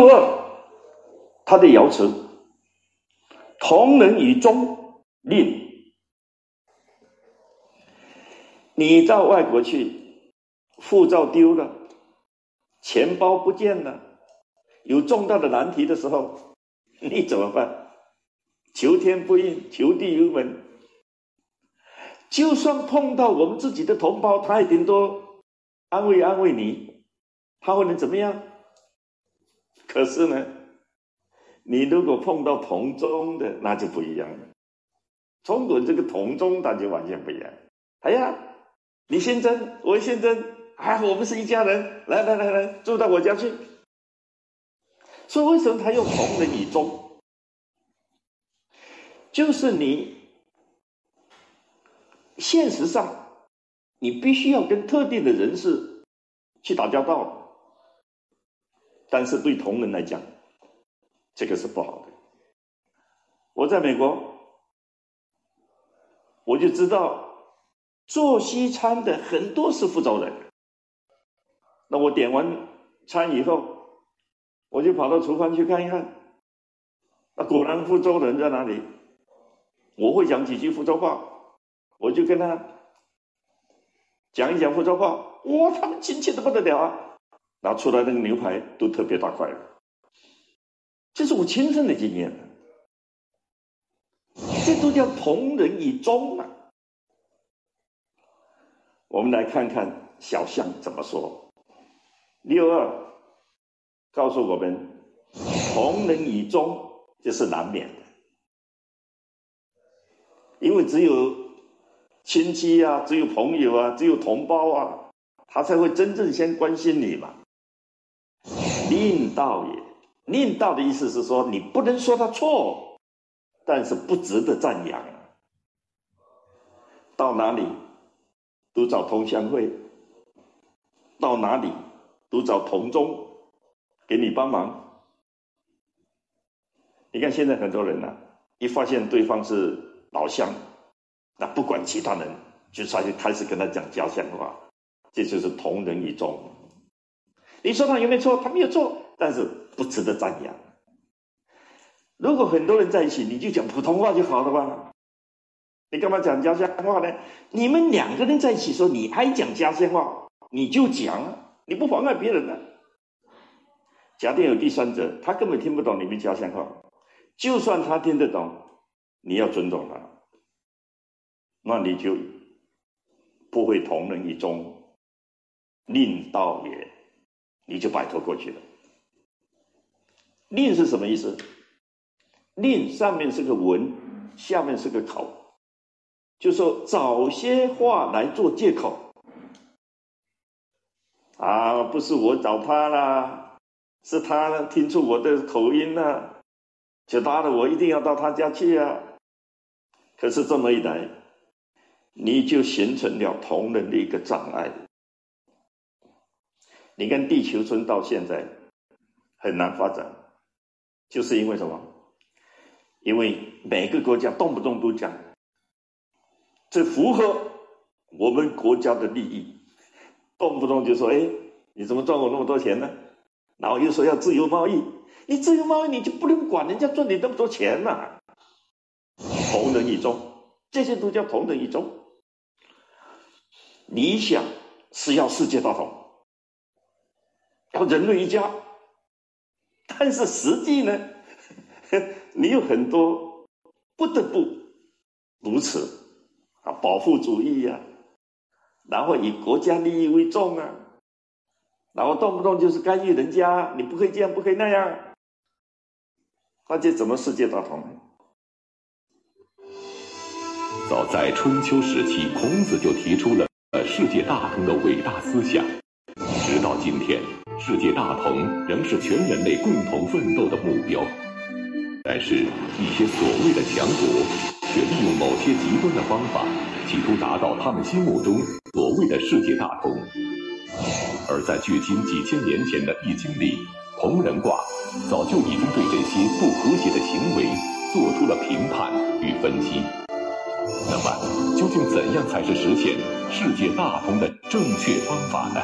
二，他的爻辞：同人以忠，令。你到外国去，护照丢了，钱包不见了，有重大的难题的时候，你怎么办？求天不应，求地无门。就算碰到我们自己的同胞，他也顶多安慰安慰你，他会能怎么样？可是呢，你如果碰到同宗的，那就不一样了。中国这个同宗，那就完全不一样。哎呀，你姓曾，我姓曾，哎，我们是一家人，来来来来，住到我家去。所以为什么他用同人以宗？就是你。现实上，你必须要跟特定的人士去打交道，但是对同仁来讲，这个是不好的。我在美国，我就知道做西餐的很多是福州人。那我点完餐以后，我就跑到厨房去看一看，那果然福州人在哪里？我会讲几句福州话。我就跟他讲一讲福州话，哇，他们亲切的不得了啊！拿出来那个牛排都特别大块的，这是我亲身的经验，这都叫同人以忠啊。我们来看看小象怎么说。六二告诉我们，同人以忠这是难免的，因为只有。亲戚啊，只有朋友啊，只有同胞啊，他才会真正先关心你嘛。令道也，令道的意思是说，你不能说他错，但是不值得赞扬。到哪里都找同乡会，到哪里都找同宗给你帮忙。你看现在很多人呢，一发现对方是老乡。那不管其他人，就他就开始跟他讲家乡话，这就是同人以忠。你说他有没有错？他没有错，但是不值得赞扬。如果很多人在一起，你就讲普通话就好了吧？你干嘛讲家乡话呢？你们两个人在一起说，你爱讲家乡话，你就讲，你不妨碍别人呢。假定有第三者，他根本听不懂你们家乡话，就算他听得懂，你要尊重他。那你就不会同人一宗，令道也，你就摆脱过去了。令是什么意思？令上面是个文，下面是个口，就说找些话来做借口。啊，不是我找他啦，是他听出我的口音了，就拉着我一定要到他家去啊。可是这么一来。你就形成了同人的一个障碍。你看地球村到现在很难发展，就是因为什么？因为每个国家动不动都讲，这符合我们国家的利益，动不动就说：“哎，你怎么赚我那么多钱呢？”然后又说要自由贸易，你自由贸易你就不能管人家赚你那么多钱嘛？同人一中，这些都叫同人一中。理想是要世界大同，人类一家，但是实际呢，你有很多不得不如此啊，保护主义呀，然后以国家利益为重啊，然后动不动就是干预人家，你不可以这样，不可以那样，那这怎么世界大同？早在春秋时期，孔子就提出了。世界大同的伟大思想，直到今天，世界大同仍是全人类共同奋斗的目标。但是，一些所谓的强国却利用某些极端的方法，企图达到他们心目中所谓的世界大同。而在距今几千年前的《易经》里，同人卦早就已经对这些不和谐的行为做出了评判与分析。那么，究竟怎样才是实现世界大同的正确方法呢？